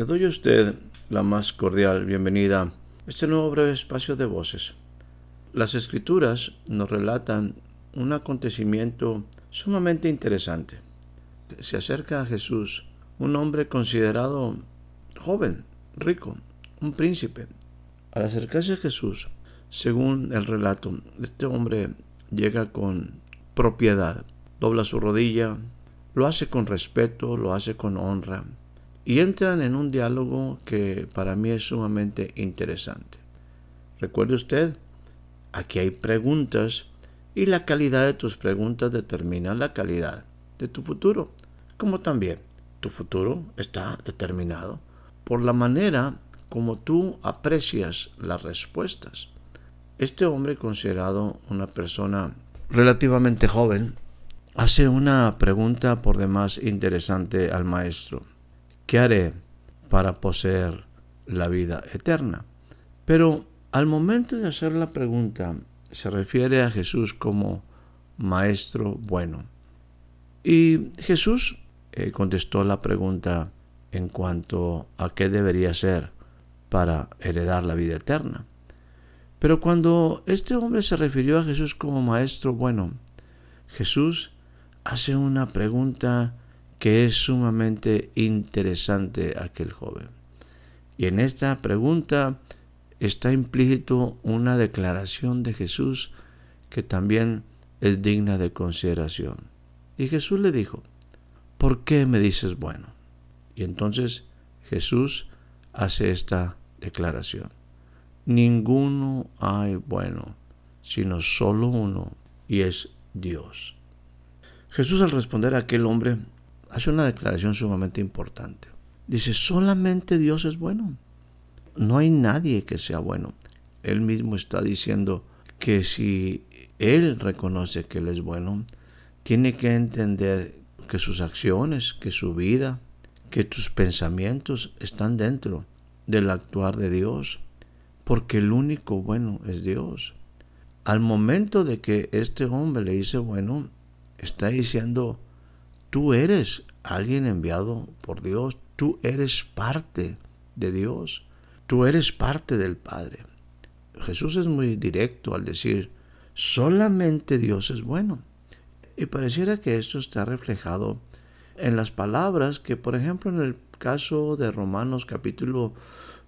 Le doy a usted la más cordial bienvenida a este nuevo breve espacio de voces. Las escrituras nos relatan un acontecimiento sumamente interesante. Se acerca a Jesús, un hombre considerado joven, rico, un príncipe. Al acercarse a Jesús, según el relato, este hombre llega con propiedad, dobla su rodilla, lo hace con respeto, lo hace con honra, y entran en un diálogo que para mí es sumamente interesante. Recuerde usted, aquí hay preguntas y la calidad de tus preguntas determina la calidad de tu futuro, como también tu futuro está determinado por la manera como tú aprecias las respuestas. Este hombre, considerado una persona relativamente joven, hace una pregunta por demás interesante al maestro. ¿Qué haré para poseer la vida eterna? Pero al momento de hacer la pregunta, se refiere a Jesús como maestro bueno. Y Jesús eh, contestó la pregunta en cuanto a qué debería ser para heredar la vida eterna. Pero cuando este hombre se refirió a Jesús como maestro bueno, Jesús hace una pregunta que es sumamente interesante aquel joven. Y en esta pregunta está implícito una declaración de Jesús que también es digna de consideración. Y Jesús le dijo, ¿por qué me dices bueno? Y entonces Jesús hace esta declaración. Ninguno hay bueno, sino solo uno, y es Dios. Jesús al responder a aquel hombre hace una declaración sumamente importante. Dice, solamente Dios es bueno. No hay nadie que sea bueno. Él mismo está diciendo que si Él reconoce que Él es bueno, tiene que entender que sus acciones, que su vida, que tus pensamientos están dentro del actuar de Dios, porque el único bueno es Dios. Al momento de que este hombre le dice bueno, está diciendo, Tú eres alguien enviado por Dios, tú eres parte de Dios, tú eres parte del Padre. Jesús es muy directo al decir, solamente Dios es bueno. Y pareciera que esto está reflejado en las palabras que, por ejemplo, en el caso de Romanos capítulo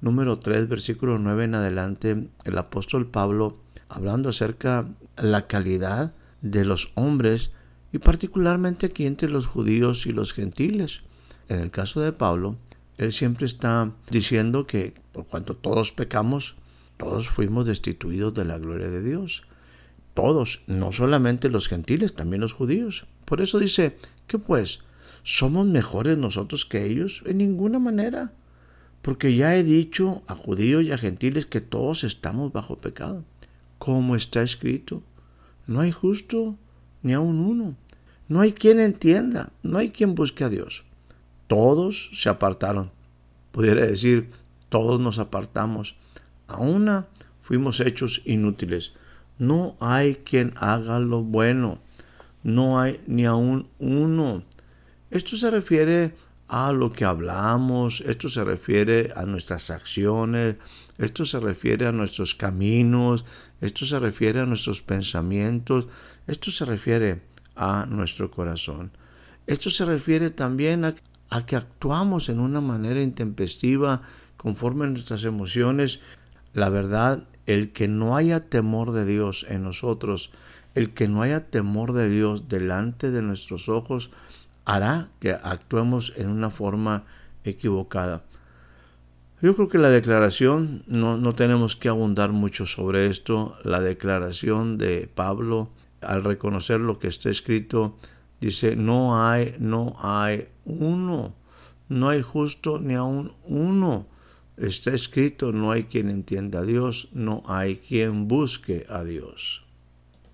número 3, versículo 9 en adelante, el apóstol Pablo, hablando acerca de la calidad de los hombres, y particularmente aquí entre los judíos y los gentiles. En el caso de Pablo, él siempre está diciendo que por cuanto todos pecamos, todos fuimos destituidos de la gloria de Dios. Todos, no solamente los gentiles, también los judíos. Por eso dice, ¿qué pues? ¿Somos mejores nosotros que ellos? En ninguna manera. Porque ya he dicho a judíos y a gentiles que todos estamos bajo pecado. Como está escrito, no hay justo ni aun uno. No hay quien entienda, no hay quien busque a Dios. Todos se apartaron. Pudiera decir, todos nos apartamos. A una fuimos hechos inútiles. No hay quien haga lo bueno. No hay ni aun uno. Esto se refiere a lo que hablamos, esto se refiere a nuestras acciones, esto se refiere a nuestros caminos, esto se refiere a nuestros pensamientos, esto se refiere a nuestro corazón. Esto se refiere también a, que actuamos en una manera intempestiva conforme a nuestras emociones. La verdad, el que no haya temor de Dios en nosotros, el que no haya temor de Dios delante de nuestros ojos, hará que actuemos en una forma equivocada. Yo creo que la declaración, no, no tenemos que abundar mucho sobre esto, la declaración de Pablo al reconocer lo que está escrito, dice, no hay, no hay uno, no hay justo ni aún uno. Está escrito, no hay quien entienda a Dios, no hay quien busque a Dios.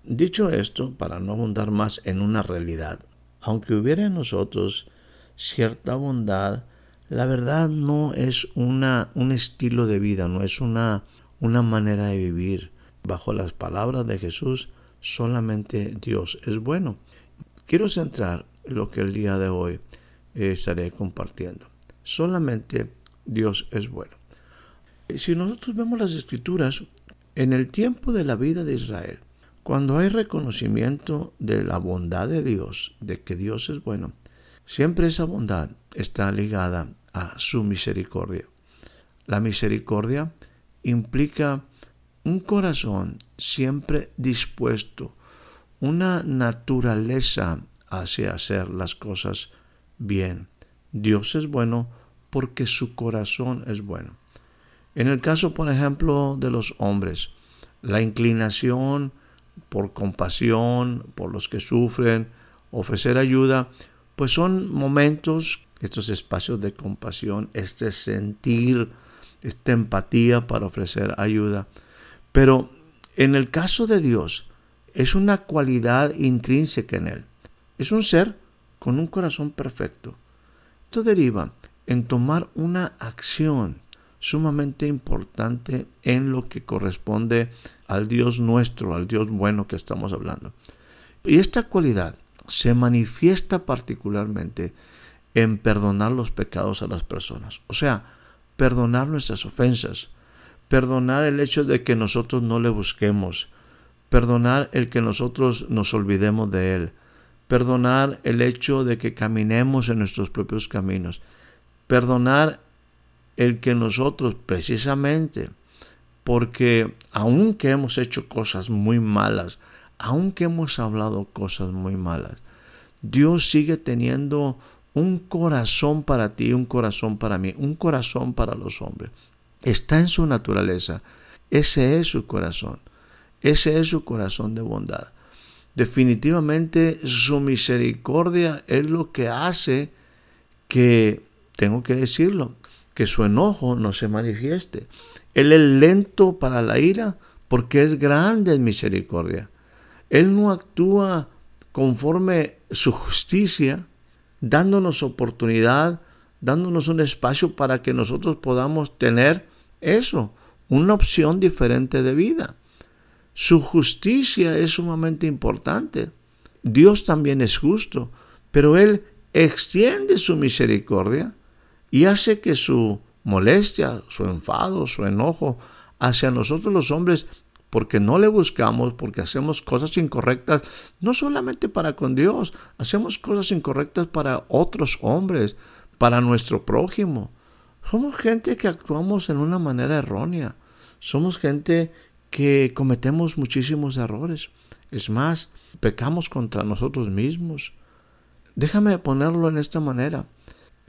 Dicho esto, para no abundar más en una realidad, aunque hubiera en nosotros cierta bondad, la verdad no es una, un estilo de vida, no es una, una manera de vivir. Bajo las palabras de Jesús, solamente Dios es bueno. Quiero centrar en lo que el día de hoy eh, estaré compartiendo. Solamente Dios es bueno. Si nosotros vemos las escrituras, en el tiempo de la vida de Israel, cuando hay reconocimiento de la bondad de Dios, de que Dios es bueno, siempre esa bondad está ligada a su misericordia. La misericordia implica un corazón siempre dispuesto, una naturaleza hacia hacer las cosas bien. Dios es bueno porque su corazón es bueno. En el caso, por ejemplo, de los hombres, la inclinación por compasión, por los que sufren, ofrecer ayuda, pues son momentos, estos espacios de compasión, este sentir, esta empatía para ofrecer ayuda. Pero en el caso de Dios, es una cualidad intrínseca en Él. Es un ser con un corazón perfecto. Esto deriva en tomar una acción sumamente importante en lo que corresponde al Dios nuestro, al Dios bueno que estamos hablando. Y esta cualidad se manifiesta particularmente en perdonar los pecados a las personas. O sea, perdonar nuestras ofensas, perdonar el hecho de que nosotros no le busquemos, perdonar el que nosotros nos olvidemos de Él, perdonar el hecho de que caminemos en nuestros propios caminos, perdonar el que nosotros precisamente, porque aunque hemos hecho cosas muy malas, aunque hemos hablado cosas muy malas, Dios sigue teniendo un corazón para ti, un corazón para mí, un corazón para los hombres. Está en su naturaleza. Ese es su corazón. Ese es su corazón de bondad. Definitivamente su misericordia es lo que hace que, tengo que decirlo, que su enojo no se manifieste. Él es lento para la ira porque es grande en misericordia. Él no actúa conforme su justicia, dándonos oportunidad, dándonos un espacio para que nosotros podamos tener eso, una opción diferente de vida. Su justicia es sumamente importante. Dios también es justo, pero Él extiende su misericordia y hace que su molestia, su enfado, su enojo hacia nosotros los hombres, porque no le buscamos, porque hacemos cosas incorrectas, no solamente para con Dios, hacemos cosas incorrectas para otros hombres, para nuestro prójimo. Somos gente que actuamos en una manera errónea. Somos gente que cometemos muchísimos errores. Es más, pecamos contra nosotros mismos. Déjame ponerlo en esta manera.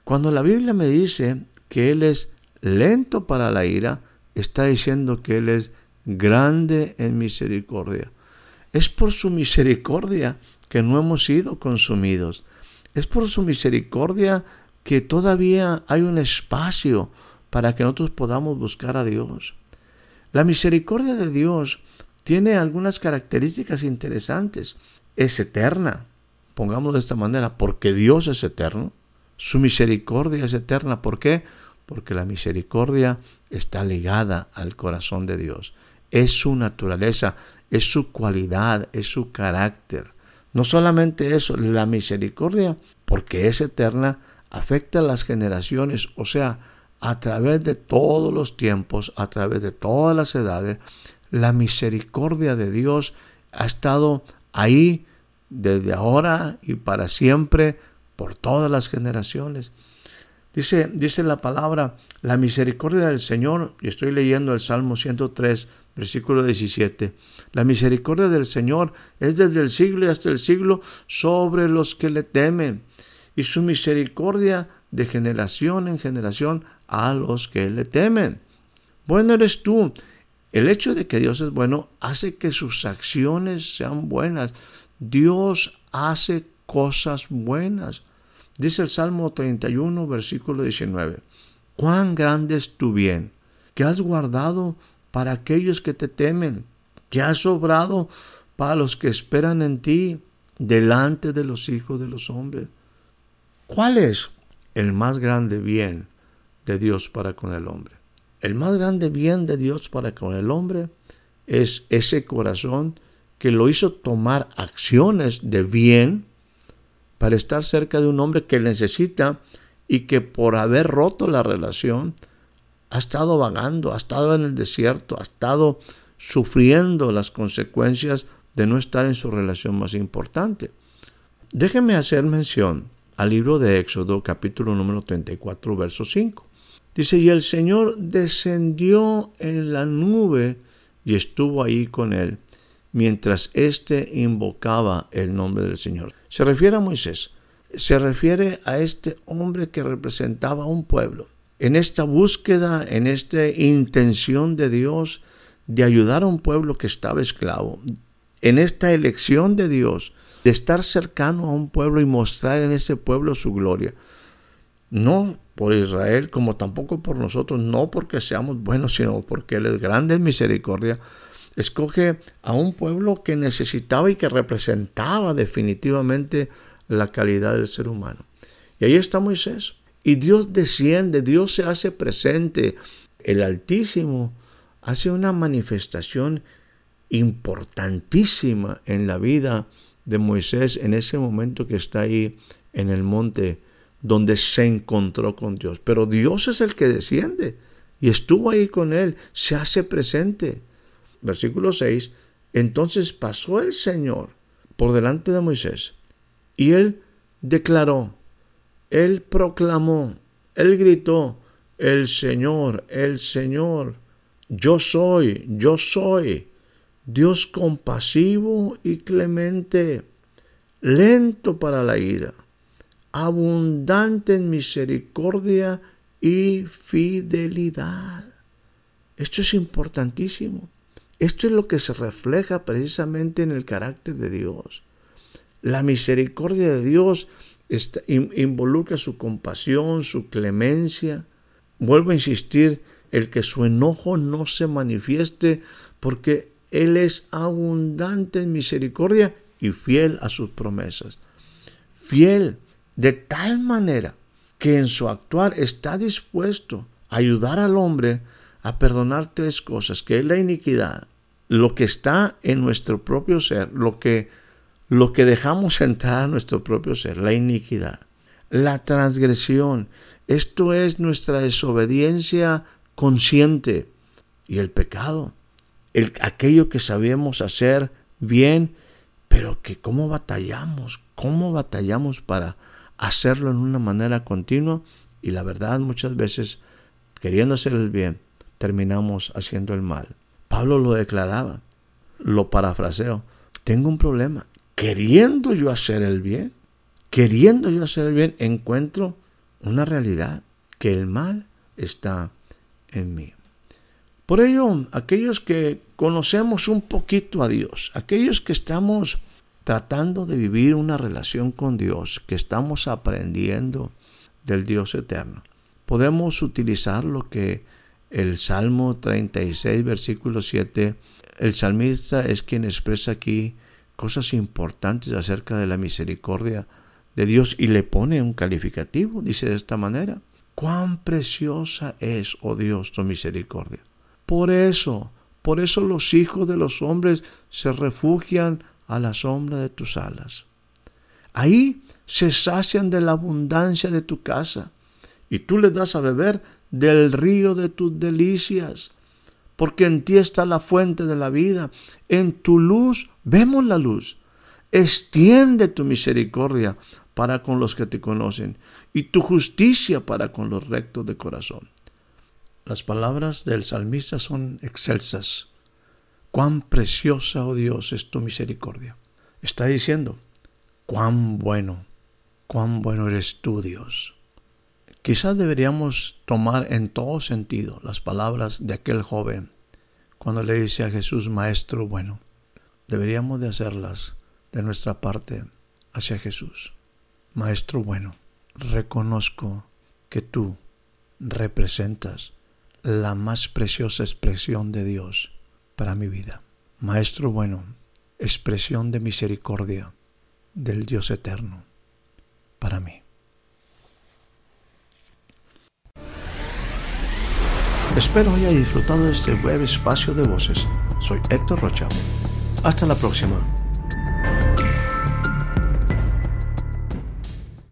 Cuando la Biblia me dice que Él es lento para la ira, está diciendo que Él es grande en misericordia. Es por su misericordia que no hemos sido consumidos. Es por su misericordia que todavía hay un espacio para que nosotros podamos buscar a Dios. La misericordia de Dios tiene algunas características interesantes. Es eterna, pongamos de esta manera, porque Dios es eterno. Su misericordia es eterna. ¿Por qué? Porque la misericordia está ligada al corazón de Dios. Es su naturaleza, es su cualidad, es su carácter. No solamente eso, la misericordia, porque es eterna, afecta a las generaciones, o sea, a través de todos los tiempos, a través de todas las edades, la misericordia de Dios ha estado ahí desde ahora y para siempre por todas las generaciones. Dice, dice la palabra, la misericordia del Señor, y estoy leyendo el Salmo 103, versículo 17, la misericordia del Señor es desde el siglo y hasta el siglo sobre los que le temen, y su misericordia de generación en generación a los que le temen. Bueno eres tú. El hecho de que Dios es bueno hace que sus acciones sean buenas. Dios hace cosas buenas. Dice el Salmo 31, versículo 19. Cuán grande es tu bien, que has guardado para aquellos que te temen, que has obrado para los que esperan en ti, delante de los hijos de los hombres. ¿Cuál es el más grande bien de Dios para con el hombre? El más grande bien de Dios para con el hombre es ese corazón que lo hizo tomar acciones de bien para estar cerca de un hombre que necesita y que por haber roto la relación ha estado vagando, ha estado en el desierto, ha estado sufriendo las consecuencias de no estar en su relación más importante. Déjenme hacer mención al libro de Éxodo capítulo número 34 verso 5. Dice, y el Señor descendió en la nube y estuvo ahí con él mientras éste invocaba el nombre del Señor. Se refiere a Moisés, se refiere a este hombre que representaba a un pueblo. En esta búsqueda, en esta intención de Dios de ayudar a un pueblo que estaba esclavo, en esta elección de Dios de estar cercano a un pueblo y mostrar en ese pueblo su gloria. No por Israel como tampoco por nosotros, no porque seamos buenos, sino porque Él es grande en misericordia, escoge a un pueblo que necesitaba y que representaba definitivamente la calidad del ser humano. Y ahí está Moisés. Y Dios desciende, Dios se hace presente. El Altísimo hace una manifestación importantísima en la vida de Moisés en ese momento que está ahí en el monte donde se encontró con Dios. Pero Dios es el que desciende y estuvo ahí con él, se hace presente versículo 6, entonces pasó el Señor por delante de Moisés y él declaró, él proclamó, él gritó, el Señor, el Señor, yo soy, yo soy, Dios compasivo y clemente, lento para la ira, abundante en misericordia y fidelidad. Esto es importantísimo. Esto es lo que se refleja precisamente en el carácter de Dios. La misericordia de Dios involucra su compasión, su clemencia. Vuelvo a insistir, el que su enojo no se manifieste porque Él es abundante en misericordia y fiel a sus promesas. Fiel de tal manera que en su actuar está dispuesto a ayudar al hombre a perdonar tres cosas, que es la iniquidad, lo que está en nuestro propio ser, lo que, lo que dejamos entrar a nuestro propio ser, la iniquidad, la transgresión, esto es nuestra desobediencia consciente y el pecado, el, aquello que sabemos hacer bien, pero que cómo batallamos, cómo batallamos para hacerlo en una manera continua y la verdad muchas veces queriendo hacer el bien terminamos haciendo el mal. Pablo lo declaraba, lo parafraseo, tengo un problema. Queriendo yo hacer el bien, queriendo yo hacer el bien, encuentro una realidad, que el mal está en mí. Por ello, aquellos que conocemos un poquito a Dios, aquellos que estamos tratando de vivir una relación con Dios, que estamos aprendiendo del Dios eterno, podemos utilizar lo que el Salmo 36, versículo 7, el salmista es quien expresa aquí cosas importantes acerca de la misericordia de Dios y le pone un calificativo, dice de esta manera, cuán preciosa es, oh Dios, tu misericordia. Por eso, por eso los hijos de los hombres se refugian a la sombra de tus alas. Ahí se sacian de la abundancia de tu casa y tú les das a beber del río de tus delicias, porque en ti está la fuente de la vida. En tu luz vemos la luz. Extiende tu misericordia para con los que te conocen y tu justicia para con los rectos de corazón. Las palabras del salmista son excelsas. Cuán preciosa, oh Dios, es tu misericordia. Está diciendo, cuán bueno, cuán bueno eres tú, Dios Quizás deberíamos tomar en todo sentido las palabras de aquel joven cuando le dice a Jesús, Maestro bueno. Deberíamos de hacerlas de nuestra parte hacia Jesús. Maestro bueno, reconozco que tú representas la más preciosa expresión de Dios para mi vida. Maestro bueno, expresión de misericordia del Dios eterno para mí. Espero haya disfrutado de este breve espacio de voces. Soy Héctor Rocha. Hasta la próxima.